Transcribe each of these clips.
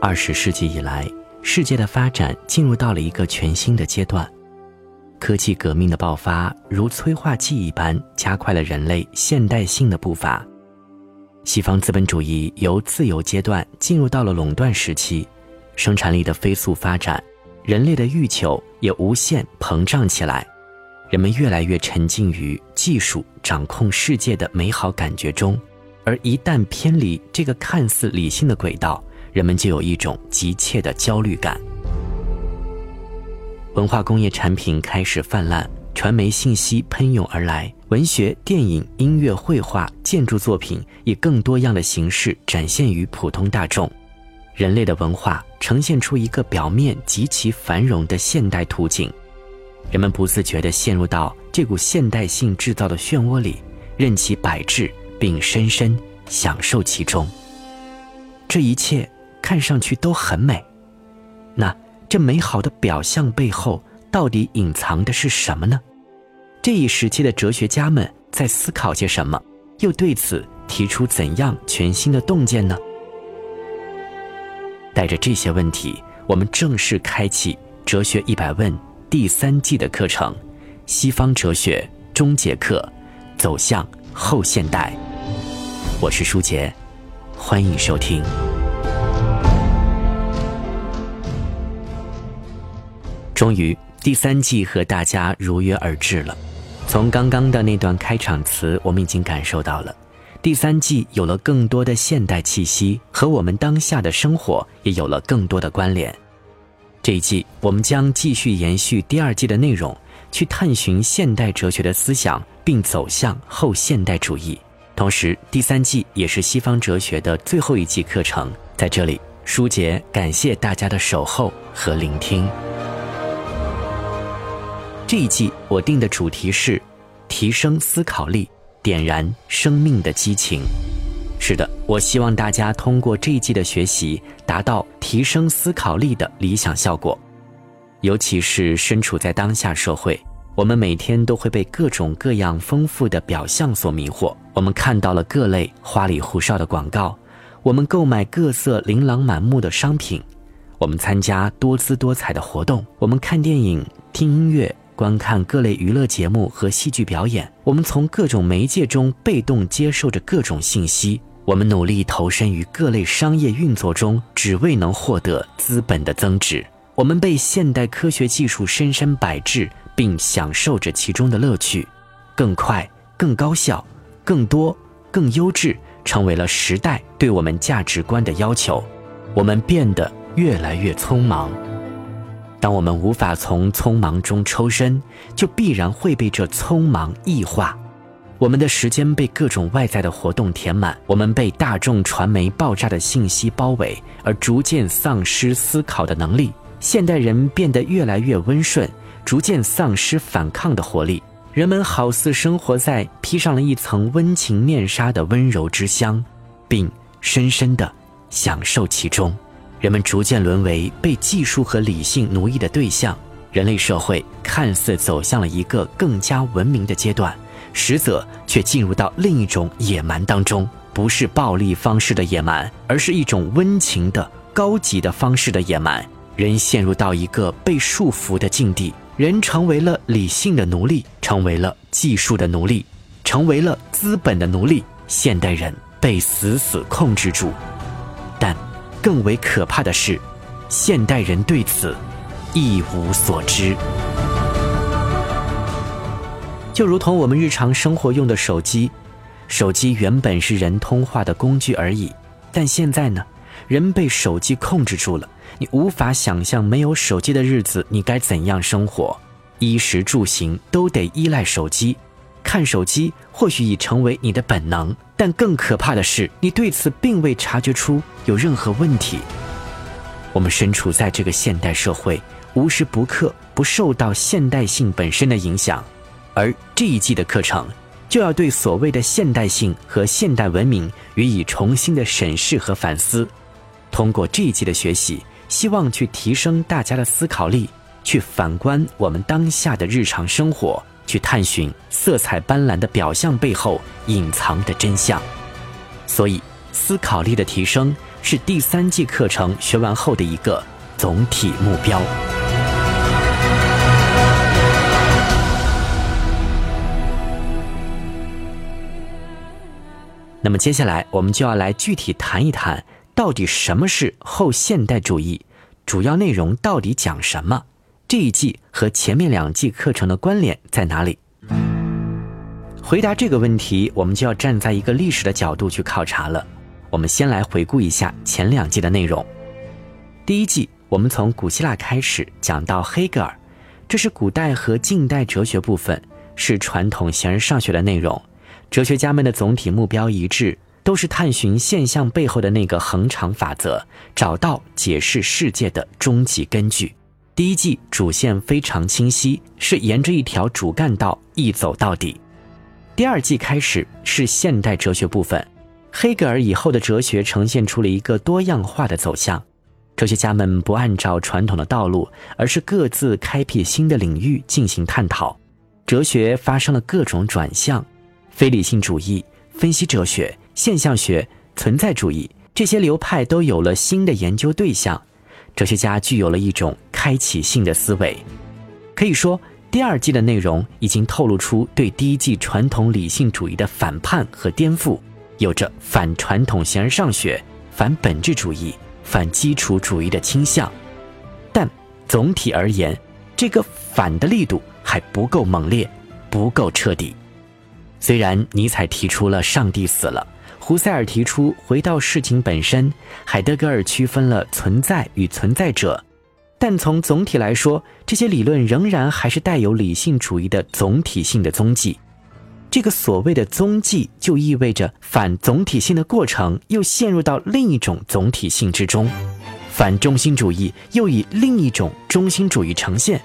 二十世纪以来，世界的发展进入到了一个全新的阶段，科技革命的爆发如催化剂一般，加快了人类现代性的步伐。西方资本主义由自由阶段进入到了垄断时期，生产力的飞速发展，人类的欲求也无限膨胀起来，人们越来越沉浸于技术掌控世界的美好感觉中，而一旦偏离这个看似理性的轨道，人们就有一种急切的焦虑感。文化工业产品开始泛滥，传媒信息喷涌而来，文学、电影、音乐、绘画、建筑作品以更多样的形式展现于普通大众。人类的文化呈现出一个表面极其繁荣的现代图景，人们不自觉地陷入到这股现代性制造的漩涡里，任其摆置，并深深享受其中。这一切。看上去都很美，那这美好的表象背后到底隐藏的是什么呢？这一时期的哲学家们在思考些什么，又对此提出怎样全新的洞见呢？带着这些问题，我们正式开启《哲学一百问》第三季的课程——西方哲学终结课，走向后现代。我是舒杰，欢迎收听。终于，第三季和大家如约而至了。从刚刚的那段开场词，我们已经感受到了，第三季有了更多的现代气息，和我们当下的生活也有了更多的关联。这一季，我们将继续延续第二季的内容，去探寻现代哲学的思想，并走向后现代主义。同时，第三季也是西方哲学的最后一季课程。在这里，舒杰感谢大家的守候和聆听。这一季我定的主题是提升思考力，点燃生命的激情。是的，我希望大家通过这一季的学习，达到提升思考力的理想效果。尤其是身处在当下社会，我们每天都会被各种各样丰富的表象所迷惑。我们看到了各类花里胡哨的广告，我们购买各色琳琅满目的商品，我们参加多姿多彩的活动，我们看电影、听音乐。观看各类娱乐节目和戏剧表演，我们从各种媒介中被动接受着各种信息。我们努力投身于各类商业运作中，只为能获得资本的增值。我们被现代科学技术深深摆置，并享受着其中的乐趣。更快、更高效、更多、更优质，成为了时代对我们价值观的要求。我们变得越来越匆忙。当我们无法从匆忙中抽身，就必然会被这匆忙异化。我们的时间被各种外在的活动填满，我们被大众传媒爆炸的信息包围，而逐渐丧失思考的能力。现代人变得越来越温顺，逐渐丧失反抗的活力。人们好似生活在披上了一层温情面纱的温柔之乡，并深深地享受其中。人们逐渐沦为被技术和理性奴役的对象，人类社会看似走向了一个更加文明的阶段，实则却进入到另一种野蛮当中。不是暴力方式的野蛮，而是一种温情的高级的方式的野蛮。人陷入到一个被束缚的境地，人成为了理性的奴隶，成为了技术的奴隶，成为了资本的奴隶。现代人被死死控制住。更为可怕的是，现代人对此一无所知。就如同我们日常生活用的手机，手机原本是人通话的工具而已，但现在呢，人被手机控制住了。你无法想象没有手机的日子，你该怎样生活？衣食住行都得依赖手机。看手机或许已成为你的本能，但更可怕的是，你对此并未察觉出有任何问题。我们身处在这个现代社会，无时不刻不受到现代性本身的影响，而这一季的课程就要对所谓的现代性和现代文明予以重新的审视和反思。通过这一季的学习，希望去提升大家的思考力，去反观我们当下的日常生活。去探寻色彩斑斓的表象背后隐藏的真相，所以思考力的提升是第三季课程学完后的一个总体目标。那么接下来我们就要来具体谈一谈，到底什么是后现代主义，主要内容到底讲什么？这一季和前面两季课程的关联在哪里？回答这个问题，我们就要站在一个历史的角度去考察了。我们先来回顾一下前两季的内容。第一季，我们从古希腊开始讲到黑格尔，这是古代和近代哲学部分，是传统形而上学的内容。哲学家们的总体目标一致，都是探寻现象背后的那个恒常法则，找到解释世界的终极根据。第一季主线非常清晰，是沿着一条主干道一走到底。第二季开始是现代哲学部分，黑格尔以后的哲学呈现出了一个多样化的走向，哲学家们不按照传统的道路，而是各自开辟新的领域进行探讨，哲学发生了各种转向，非理性主义、分析哲学、现象学、存在主义这些流派都有了新的研究对象，哲学家具有了一种开启性的思维，可以说。第二季的内容已经透露出对第一季传统理性主义的反叛和颠覆，有着反传统形而上学、反本质主义、反基础主义的倾向。但总体而言，这个反的力度还不够猛烈，不够彻底。虽然尼采提出了上帝死了，胡塞尔提出回到事情本身，海德格尔区分了存在与存在者。但从总体来说，这些理论仍然还是带有理性主义的总体性的踪迹。这个所谓的踪迹，就意味着反总体性的过程又陷入到另一种总体性之中，反中心主义又以另一种中心主义呈现。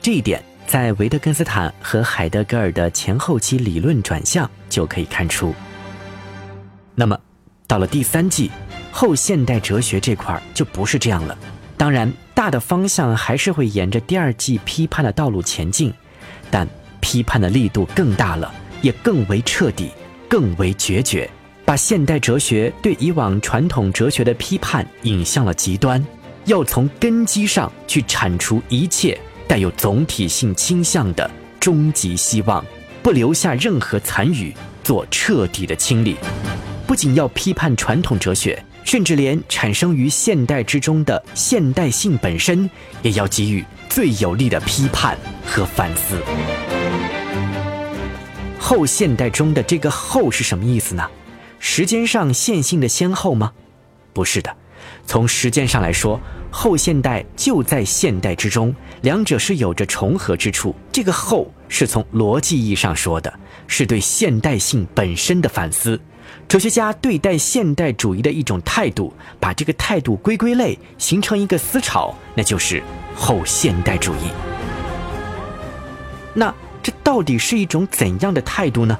这一点在维特根斯坦和海德格尔的前后期理论转向就可以看出。那么，到了第三季，后现代哲学这块就不是这样了。当然。大的方向还是会沿着第二季批判的道路前进，但批判的力度更大了，也更为彻底，更为决绝，把现代哲学对以往传统哲学的批判引向了极端，要从根基上去铲除一切带有总体性倾向的终极希望，不留下任何残余，做彻底的清理。不仅要批判传统哲学。甚至连产生于现代之中的现代性本身，也要给予最有力的批判和反思。后现代中的这个“后”是什么意思呢？时间上线性的先后吗？不是的，从时间上来说，后现代就在现代之中，两者是有着重合之处。这个“后”是从逻辑意义上说的，是对现代性本身的反思。哲学家对待现代主义的一种态度，把这个态度归归类，形成一个思潮，那就是后现代主义。那这到底是一种怎样的态度呢？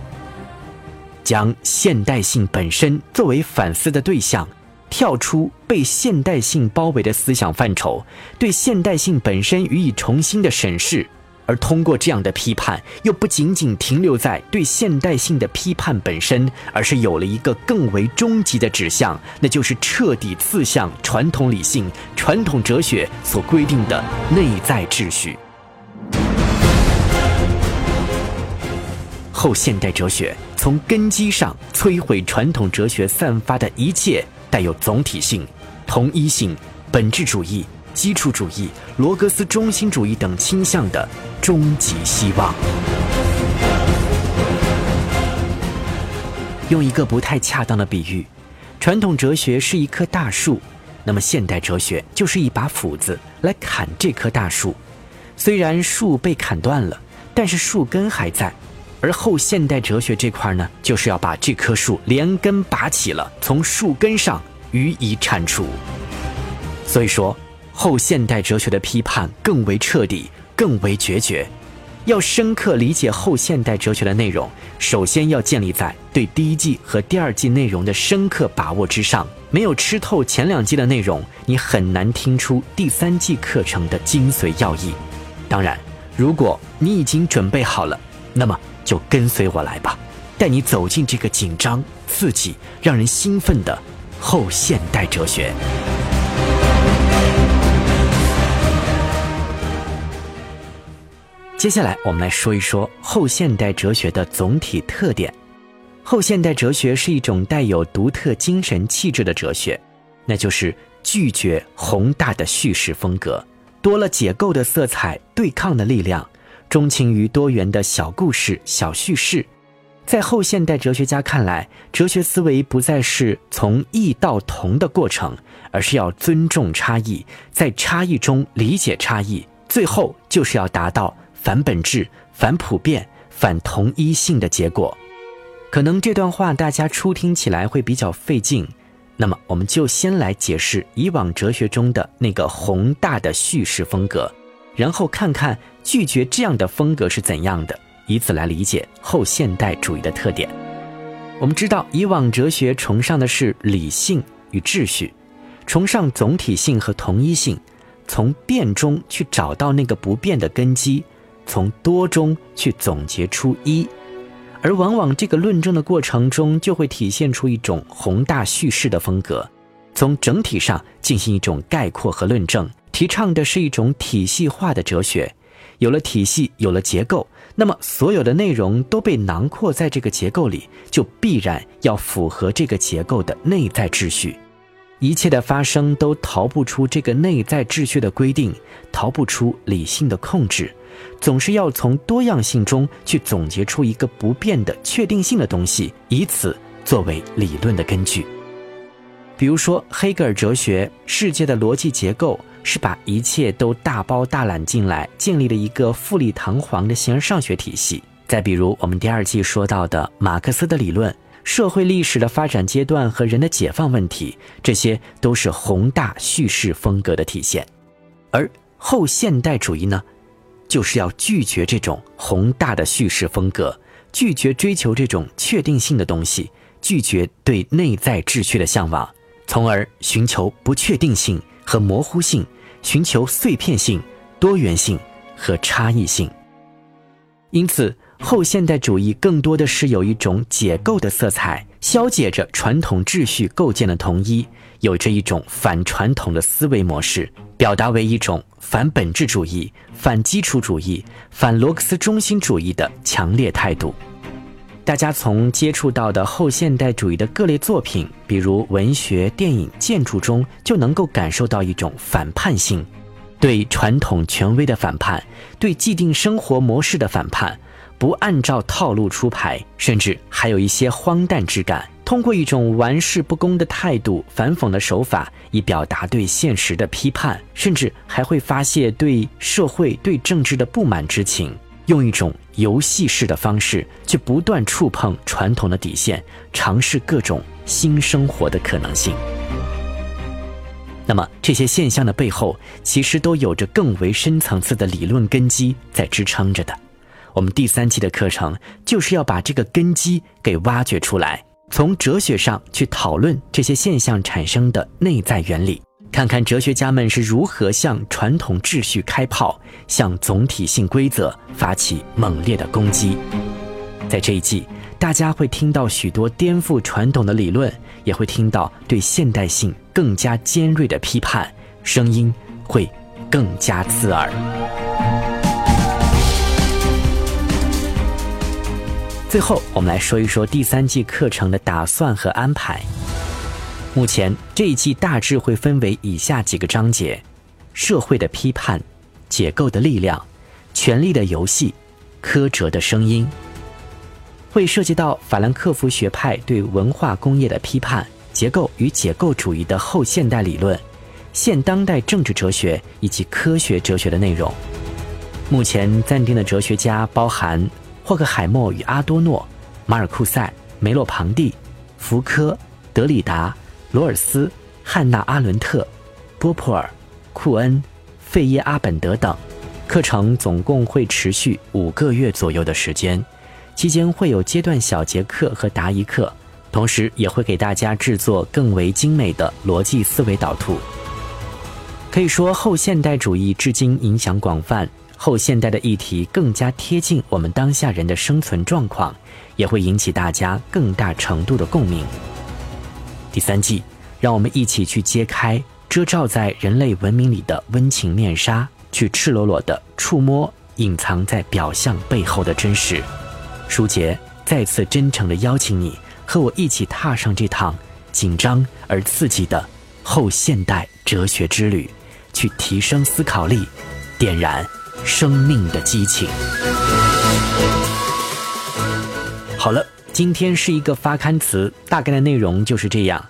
将现代性本身作为反思的对象，跳出被现代性包围的思想范畴，对现代性本身予以重新的审视。而通过这样的批判，又不仅仅停留在对现代性的批判本身，而是有了一个更为终极的指向，那就是彻底刺向传统理性、传统哲学所规定的内在秩序。后现代哲学从根基上摧毁传统哲学散发的一切带有总体性、同一性、本质主义。基础主义、罗格斯中心主义等倾向的终极希望。用一个不太恰当的比喻，传统哲学是一棵大树，那么现代哲学就是一把斧子来砍这棵大树。虽然树被砍断了，但是树根还在。而后现代哲学这块呢，就是要把这棵树连根拔起了，从树根上予以铲除。所以说。后现代哲学的批判更为彻底，更为决绝。要深刻理解后现代哲学的内容，首先要建立在对第一季和第二季内容的深刻把握之上。没有吃透前两季的内容，你很难听出第三季课程的精髓要义。当然，如果你已经准备好了，那么就跟随我来吧，带你走进这个紧张、刺激、让人兴奋的后现代哲学。接下来，我们来说一说后现代哲学的总体特点。后现代哲学是一种带有独特精神气质的哲学，那就是拒绝宏大的叙事风格，多了解构的色彩、对抗的力量，钟情于多元的小故事、小叙事。在后现代哲学家看来，哲学思维不再是从异到同的过程，而是要尊重差异，在差异中理解差异，最后就是要达到。反本质、反普遍、反同一性的结果，可能这段话大家初听起来会比较费劲。那么，我们就先来解释以往哲学中的那个宏大的叙事风格，然后看看拒绝这样的风格是怎样的，以此来理解后现代主义的特点。我们知道，以往哲学崇尚的是理性与秩序，崇尚总体性和同一性，从变中去找到那个不变的根基。从多中去总结出一，而往往这个论证的过程中就会体现出一种宏大叙事的风格，从整体上进行一种概括和论证，提倡的是一种体系化的哲学。有了体系，有了结构，那么所有的内容都被囊括在这个结构里，就必然要符合这个结构的内在秩序。一切的发生都逃不出这个内在秩序的规定，逃不出理性的控制。总是要从多样性中去总结出一个不变的确定性的东西，以此作为理论的根据。比如说，黑格尔哲学世界的逻辑结构是把一切都大包大揽进来，建立了一个富丽堂皇的形而上学体系。再比如，我们第二季说到的马克思的理论，社会历史的发展阶段和人的解放问题，这些都是宏大叙事风格的体现。而后现代主义呢？就是要拒绝这种宏大的叙事风格，拒绝追求这种确定性的东西，拒绝对内在秩序的向往，从而寻求不确定性和模糊性，寻求碎片性、多元性和差异性。因此，后现代主义更多的是有一种解构的色彩，消解着传统秩序构建的统一，有着一种反传统的思维模式。表达为一种反本质主义、反基础主义、反罗克斯中心主义的强烈态度。大家从接触到的后现代主义的各类作品，比如文学、电影、建筑中，就能够感受到一种反叛性，对传统权威的反叛，对既定生活模式的反叛，不按照套路出牌，甚至还有一些荒诞之感。通过一种玩世不恭的态度、反讽的手法，以表达对现实的批判，甚至还会发泄对社会、对政治的不满之情，用一种游戏式的方式去不断触碰传统的底线，尝试各种新生活的可能性。那么，这些现象的背后，其实都有着更为深层次的理论根基在支撑着的。我们第三期的课程就是要把这个根基给挖掘出来。从哲学上去讨论这些现象产生的内在原理，看看哲学家们是如何向传统秩序开炮，向总体性规则发起猛烈的攻击。在这一季，大家会听到许多颠覆传统的理论，也会听到对现代性更加尖锐的批判，声音会更加刺耳。最后，我们来说一说第三季课程的打算和安排。目前这一季大致会分为以下几个章节：社会的批判、解构的力量、权力的游戏、苛责的声音。会涉及到法兰克福学派对文化工业的批判、结构与解构主义的后现代理论、现当代政治哲学以及科学哲学的内容。目前暂定的哲学家包含。霍克海默与阿多诺、马尔库塞、梅洛庞蒂、福柯、德里达、罗尔斯、汉娜阿伦特、波普尔、库恩、费耶阿本德等，课程总共会持续五个月左右的时间，期间会有阶段小节课和答疑课，同时也会给大家制作更为精美的逻辑思维导图。可以说，后现代主义至今影响广泛。后现代的议题更加贴近我们当下人的生存状况，也会引起大家更大程度的共鸣。第三季让我们一起去揭开遮罩在人类文明里的温情面纱，去赤裸裸的触摸隐藏在表象背后的真实。舒杰再次真诚的邀请你和我一起踏上这趟紧张而刺激的后现代哲学之旅，去提升思考力，点燃生命的激情。好了，今天是一个发刊词，大概的内容就是这样。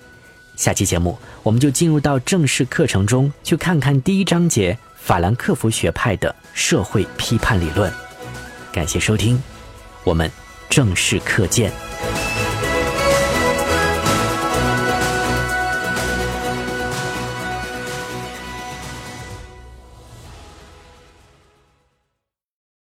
下期节目，我们就进入到正式课程中，去看看第一章节法兰克福学派的社会批判理论。感谢收听，我们正式课见。